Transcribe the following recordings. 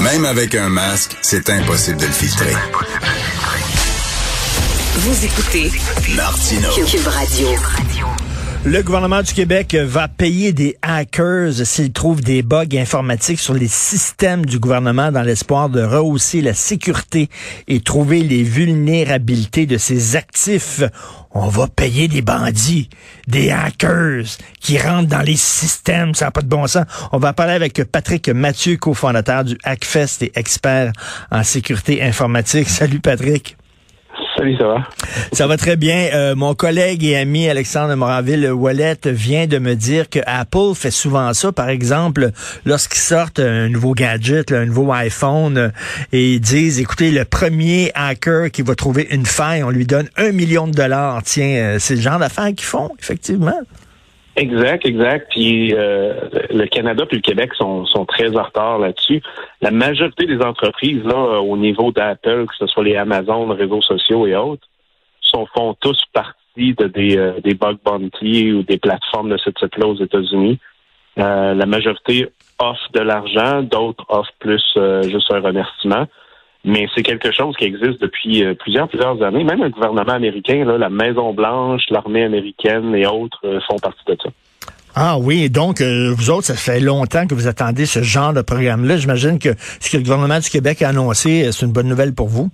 Même avec un masque, c'est impossible de le filtrer. Vous écoutez Martino. Cube Radio. Le gouvernement du Québec va payer des hackers s'ils trouvent des bugs informatiques sur les systèmes du gouvernement dans l'espoir de rehausser la sécurité et trouver les vulnérabilités de ses actifs. On va payer des bandits, des hackers qui rentrent dans les systèmes, ça n'a pas de bon sens. On va parler avec Patrick Mathieu, cofondateur du Hackfest et expert en sécurité informatique. Salut Patrick. Salut, ça va? Ça va très bien. Euh, mon collègue et ami Alexandre Moraville-Wallet vient de me dire que Apple fait souvent ça. Par exemple, lorsqu'ils sortent un nouveau gadget, là, un nouveau iPhone, euh, et ils disent, écoutez, le premier hacker qui va trouver une faille, on lui donne un million de dollars. Tiens, euh, c'est le genre d'affaires qu'ils font, effectivement. Exact, exact. Puis euh, le Canada puis le Québec sont, sont très en retard là-dessus. La majorité des entreprises, là, au niveau d'Apple, que ce soit les Amazon, les réseaux sociaux et autres, sont, font tous partie de des, euh, des bug bounty ou des plateformes de ce type-là aux États-Unis. Euh, la majorité offre de l'argent, d'autres offrent plus euh, juste un remerciement. Mais c'est quelque chose qui existe depuis euh, plusieurs, plusieurs années. Même le gouvernement américain, là, la Maison-Blanche, l'armée américaine et autres euh, font partie de ça. Ah oui, donc euh, vous autres, ça fait longtemps que vous attendez ce genre de programme-là. J'imagine que ce que le gouvernement du Québec a annoncé, c'est une bonne nouvelle pour vous.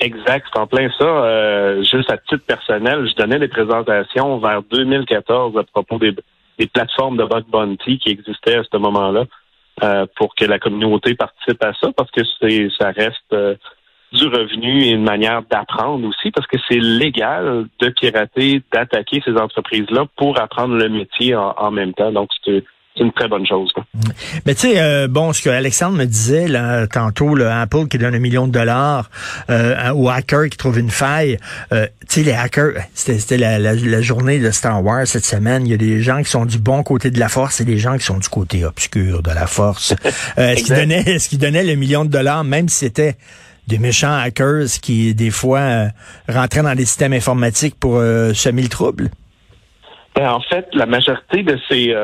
Exact, c'est en plein ça. Euh, juste à titre personnel, je donnais des présentations vers 2014 à propos des, des plateformes de bug bounty qui existaient à ce moment-là euh, pour que la communauté participe à ça parce que c'est ça reste euh, du revenu et une manière d'apprendre aussi parce que c'est légal de pirater, d'attaquer ces entreprises-là pour apprendre le métier en, en même temps. Donc c'est c'est une très bonne chose. Quoi. Mais tu sais, euh, bon, ce que Alexandre me disait là, tantôt, le Apple qui donne un million de dollars euh, aux hackers qui trouvent une faille. Euh, tu sais, les hackers, c'était la, la, la, journée de Star Wars cette semaine. Il y a des gens qui sont du bon côté de la force et des gens qui sont du côté obscur de la force. est-ce qu'ils donnaient, est-ce qu'ils donnaient le million de dollars, même si c'était des méchants hackers qui, des fois, rentraient dans les systèmes informatiques pour semer le trouble? Ben, en fait, la majorité de ces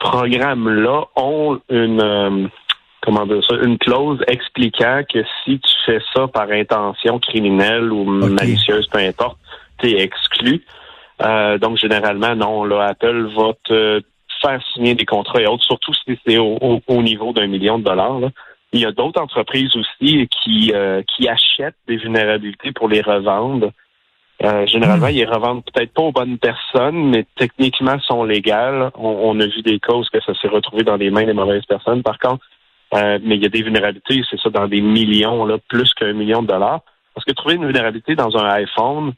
programmes-là ont une euh, comment dire ça, une clause expliquant que si tu fais ça par intention criminelle ou okay. malicieuse, peu importe, tu es exclu. Euh, donc généralement, non, là, Apple va te faire signer des contrats et autres, surtout si c'est au, au, au, niveau d'un million de dollars. Là. Il y a d'autres entreprises aussi qui, euh, qui achètent des vulnérabilités pour les revendre. Euh, généralement, mmh. ils revendent peut-être pas aux bonnes personnes, mais techniquement sont légales. On, on a vu des causes que ça s'est retrouvé dans les mains des mauvaises personnes. Par contre, euh, mais il y a des vulnérabilités, c'est ça, dans des millions, là, plus qu'un million de dollars. Parce que trouver une vulnérabilité dans un iPhone,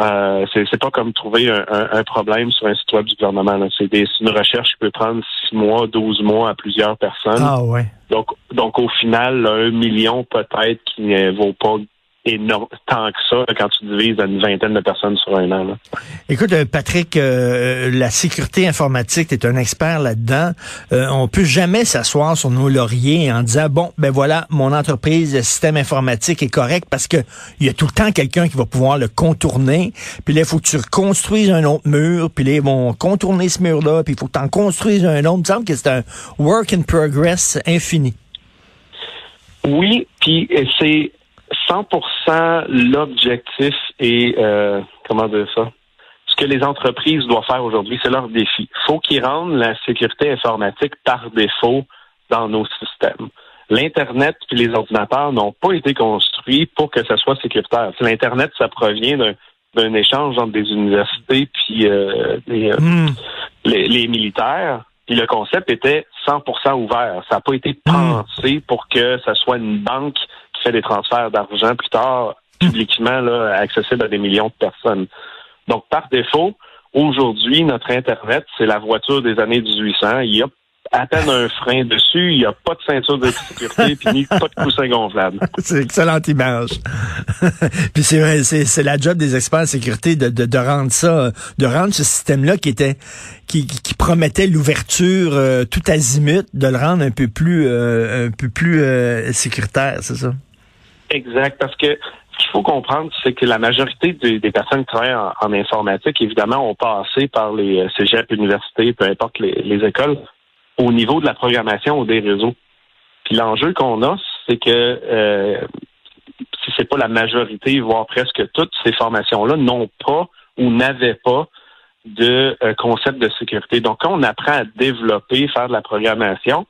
euh, c'est pas comme trouver un, un, un, problème sur un site web du gouvernement. C'est une recherche qui peut prendre six mois, 12 mois à plusieurs personnes. Ah ouais. Donc, donc au final, là, un million peut-être qui ne vaut pas énorme, tant que ça quand tu divises à une vingtaine de personnes sur un an. Là. Écoute, Patrick, euh, la sécurité informatique, tu es un expert là-dedans. Euh, on peut jamais s'asseoir sur nos lauriers en disant bon, ben voilà, mon entreprise, le système informatique est correct parce que il y a tout le temps quelqu'un qui va pouvoir le contourner. Puis là, il faut que tu reconstruises un autre mur. Puis là, ils vont contourner ce mur-là. Puis il faut que tu en construises un autre. Il me semble que c'est un work in progress infini. Oui, puis c'est 100% l'objectif et euh, comment dire ça? Ce que les entreprises doivent faire aujourd'hui, c'est leur défi. Il faut qu'ils rendent la sécurité informatique par défaut dans nos systèmes. L'Internet et les ordinateurs n'ont pas été construits pour que ça soit sécuritaire. L'Internet, ça provient d'un échange entre des universités puis euh, les, mm. les, les, militaires. Puis le concept était 100% ouvert. Ça n'a pas été pensé pour que ça soit une banque fait des transferts d'argent plus tard publiquement là, accessible à des millions de personnes. Donc, par défaut, aujourd'hui, notre Internet, c'est la voiture des années 1800. Il y a à peine un frein dessus, il n'y a pas de ceinture de sécurité, puis ni pas de coussin gonflable. c'est une excellente image. puis c'est, c'est, la job des experts en sécurité de, de, de rendre ça, de rendre ce système-là qui était qui, qui promettait l'ouverture euh, tout azimut, de le rendre un peu plus euh, un peu plus euh, sécuritaire, c'est ça? Exact, parce que ce qu'il faut comprendre, c'est que la majorité des, personnes qui travaillent en, informatique, évidemment, ont passé par les cégeps, universités, peu importe les, les écoles, au niveau de la programmation ou des réseaux. Puis l'enjeu qu'on a, c'est que euh, si c'est pas la majorité, voire presque toutes ces formations-là, n'ont pas ou n'avaient pas de euh, concept de sécurité. Donc, quand on apprend à développer, faire de la programmation,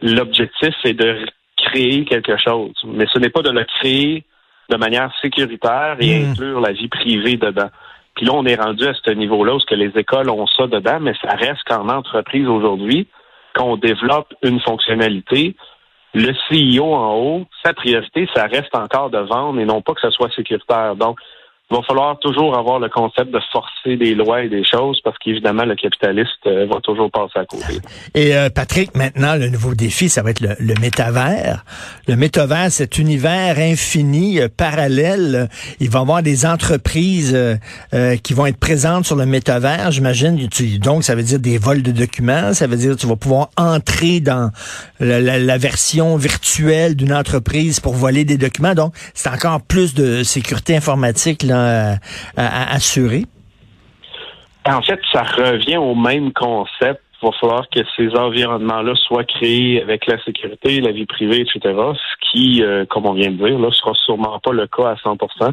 l'objectif, c'est de créer quelque chose. Mais ce n'est pas de le créer de manière sécuritaire et hmm. inclure la vie privée dedans. Puis là, on est rendu à ce niveau-là où que les écoles ont ça dedans, mais ça reste qu'en entreprise aujourd'hui, quand on développe une fonctionnalité, le CEO en haut, sa priorité, ça reste encore de vendre et non pas que ce soit sécuritaire. Donc, il va falloir toujours avoir le concept de forcer des lois et des choses parce qu'évidemment, le capitaliste euh, va toujours passer à côté. Et euh, Patrick, maintenant, le nouveau défi, ça va être le, le métavers. Le métavers, cet univers infini, euh, parallèle. Il va y avoir des entreprises qui vont être présentes sur le métavers, j'imagine. Donc, ça veut dire des vols de documents. Ça veut dire que tu vas pouvoir entrer dans la, la version virtuelle d'une entreprise pour voler des documents. Donc, c'est encore plus de sécurité informatique là, à, assurer? En fait, ça revient au même concept. Il va falloir que ces environnements-là soient créés avec la sécurité, la vie privée, etc. Ce qui, euh, comme on vient de dire, ne sera sûrement pas le cas à 100%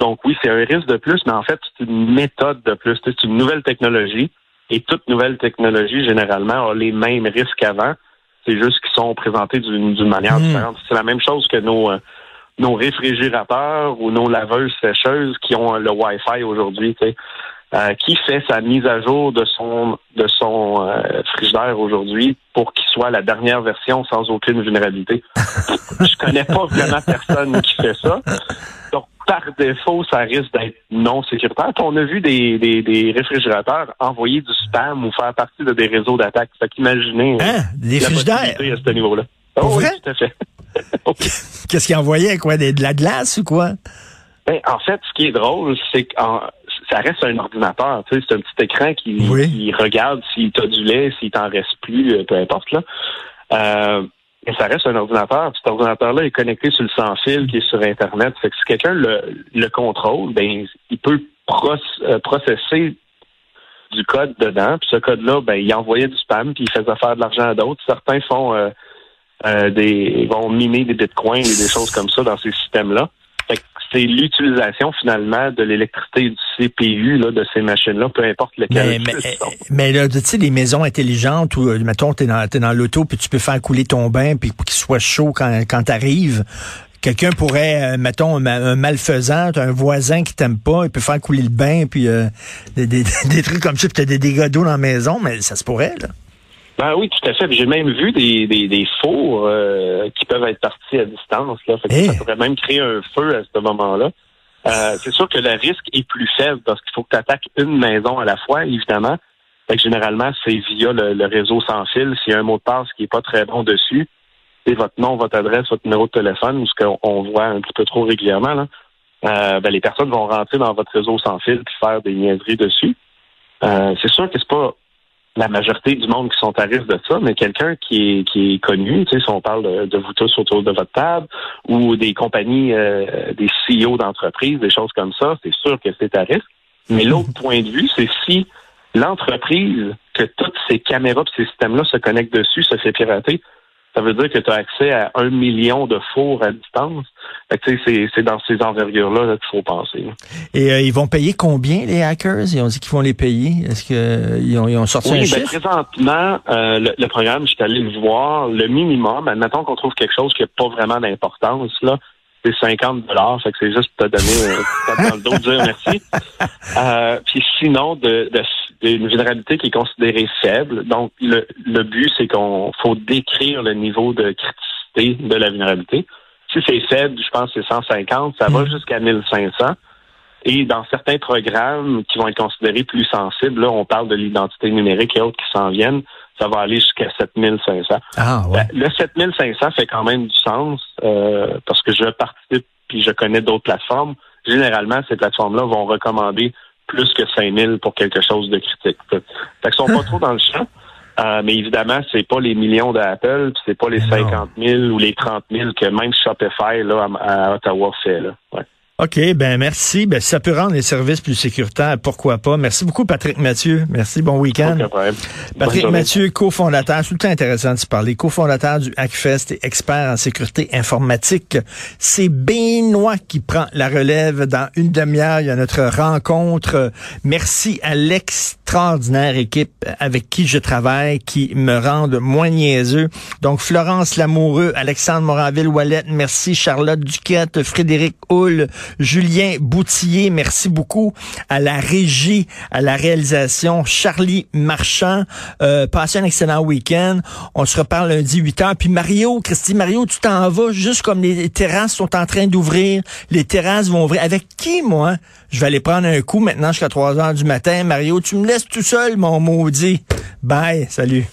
Donc oui, c'est un risque de plus, mais en fait, c'est une méthode de plus. C'est une nouvelle technologie. Et toute nouvelle technologie, généralement, a les mêmes risques qu'avant. C'est juste qu'ils sont présentés d'une manière hmm. différente. C'est la même chose que nos, euh, nos réfrigérateurs ou nos laveuses sécheuses qui ont le Wi-Fi aujourd'hui, euh, qui fait sa mise à jour de son de son euh, frigidaire aujourd'hui pour qu'il soit la dernière version sans aucune vulnérabilité. Je connais pas vraiment personne qui fait ça. Donc par défaut, ça risque d'être non sécuritaire. on a vu des, des, des, réfrigérateurs envoyer du spam ou faire partie de des réseaux d'attaque. Fait qu'imaginez hein? des frigidaires? à ce niveau-là. Oh, oui, tout à fait. Qu'est-ce qu'il envoyait, quoi? De, la glace ou quoi? Ben, en fait, ce qui est drôle, c'est que ça reste un ordinateur. Tu sais, c'est un petit écran qui, regarde s'il t'a du lait, s'il t'en reste plus, euh, peu importe. Là. Euh, mais ça reste un ordinateur. Cet ordinateur-là est connecté sur le sans-fil qui est sur Internet. Fait que si quelqu'un le, contrôle, ben, il peut euh, processer du code dedans. Puis ce code-là, ben, il envoyait du spam, puis il faisait faire de l'argent à d'autres. Certains font euh, des vont miner des bitcoins et des choses comme ça dans ces systèmes-là. C'est l'utilisation finalement de l'électricité du CPU là, de ces machines-là, peu importe lequel. Mais, mais, là, tu sais, les maisons intelligentes où, euh, mettons, tu es dans, dans l'auto, puis tu peux faire couler ton bain, puis pour qu'il soit chaud quand, quand tu arrives. Quelqu'un pourrait, euh, mettons, un, malfaisant, un voisin qui t'aime pas, il peut faire couler le bain, puis des, des, des, trucs comme ça, puis tu as des dégâts d'eau dans la maison, mais ça se pourrait, là. Ben oui, tout à fait. J'ai même vu des, des, des fours euh, qui peuvent être partis à distance. Là. Fait que Ça pourrait même créer un feu à ce moment-là. Euh, c'est sûr que le risque est plus faible parce qu'il faut que tu attaques une maison à la fois, évidemment. Fait que généralement, c'est via le, réseau sans fil. S'il y a un mot de passe qui est pas très bon dessus, c'est votre nom, votre adresse, votre numéro de téléphone, ce qu'on voit un petit peu trop régulièrement, là, euh, ben, les personnes vont rentrer dans votre réseau sans fil puis faire des niaiseries dessus. c'est sûr que c'est pas la majorité du monde qui sont à risque de ça, mais quelqu'un qui est, qui est connu, tu sais, si on parle de, vous tous autour de votre table, ou des compagnies, euh, des CEO d'entreprise, des choses comme ça, c'est sûr que c'est à risque. Mais mhm. l'autre point de vue, c'est si l'entreprise, que toutes ces caméras ces systèmes-là se connectent dessus, se fait pirater, ça veut dire que tu as accès à un million de fours à distance. C'est dans ces envergures-là qu'il faut penser. Et euh, ils vont payer combien, les hackers? Ils ont dit qu'ils vont les payer. Est-ce qu'ils ont, ils ont sorti oui, un ben, Présentement, euh, le, programme, je suis allé le voir, le minimum, admettons qu'on trouve quelque chose qui n'a pas vraiment d'importance, là, c'est 50 dollars, fait que c'est juste pour te donner euh, dans le dos dire merci. Euh, puis sinon, de, de, une vulnérabilité qui est considérée faible. Donc, le, le but, c'est qu'on faut décrire le niveau de criticité de la vulnérabilité. Si c'est faible, je pense que c'est 150, ça va hmm. jusqu'à 1500. Et dans certains programmes qui vont être considérés plus sensibles, là, on parle de l'identité numérique et autres qui s'en viennent, ça va aller jusqu'à 7500. Ah, ouais. Ben, le 7500 fait quand même du sens euh, parce que je participe puis je connais d'autres plateformes. Généralement, ces plateformes-là vont recommander plus que 5000 pour quelque chose de critique. Fait qu'ils sont pas trop dans le champ. Euh, mais évidemment, c'est pas les millions d'Apple, c'est pas les 50 000 ou les 30 000 que même Shopify là, à, à Ottawa fait. Là. Ouais. OK, ben merci. Ben, si ça peut rendre les services plus sécuritaires, pourquoi pas? Merci beaucoup, Patrick Mathieu. Merci, bon week-end. Patrick Mathieu, cofondateur, c'est tout le temps intéressant de se parler, cofondateur du Hackfest et expert en sécurité informatique. C'est Benoît qui prend la relève dans une demi-heure. Il y a notre rencontre. Merci à l'extraordinaire équipe avec qui je travaille, qui me rendent moins niaiseux. Donc, Florence Lamoureux, Alexandre Moranville-Wallet, merci. Charlotte Duquette, Frédéric Hull, Julien Boutillier, merci beaucoup à la régie, à la réalisation, Charlie Marchand. Euh, passez un excellent week-end. On se reparle lundi 8 h. Puis Mario, Christy, Mario, tu t'en vas juste comme les terrasses sont en train d'ouvrir. Les terrasses vont ouvrir. Avec qui, moi? Je vais aller prendre un coup maintenant jusqu'à 3 heures du matin. Mario, tu me laisses tout seul, mon maudit. Bye. Salut.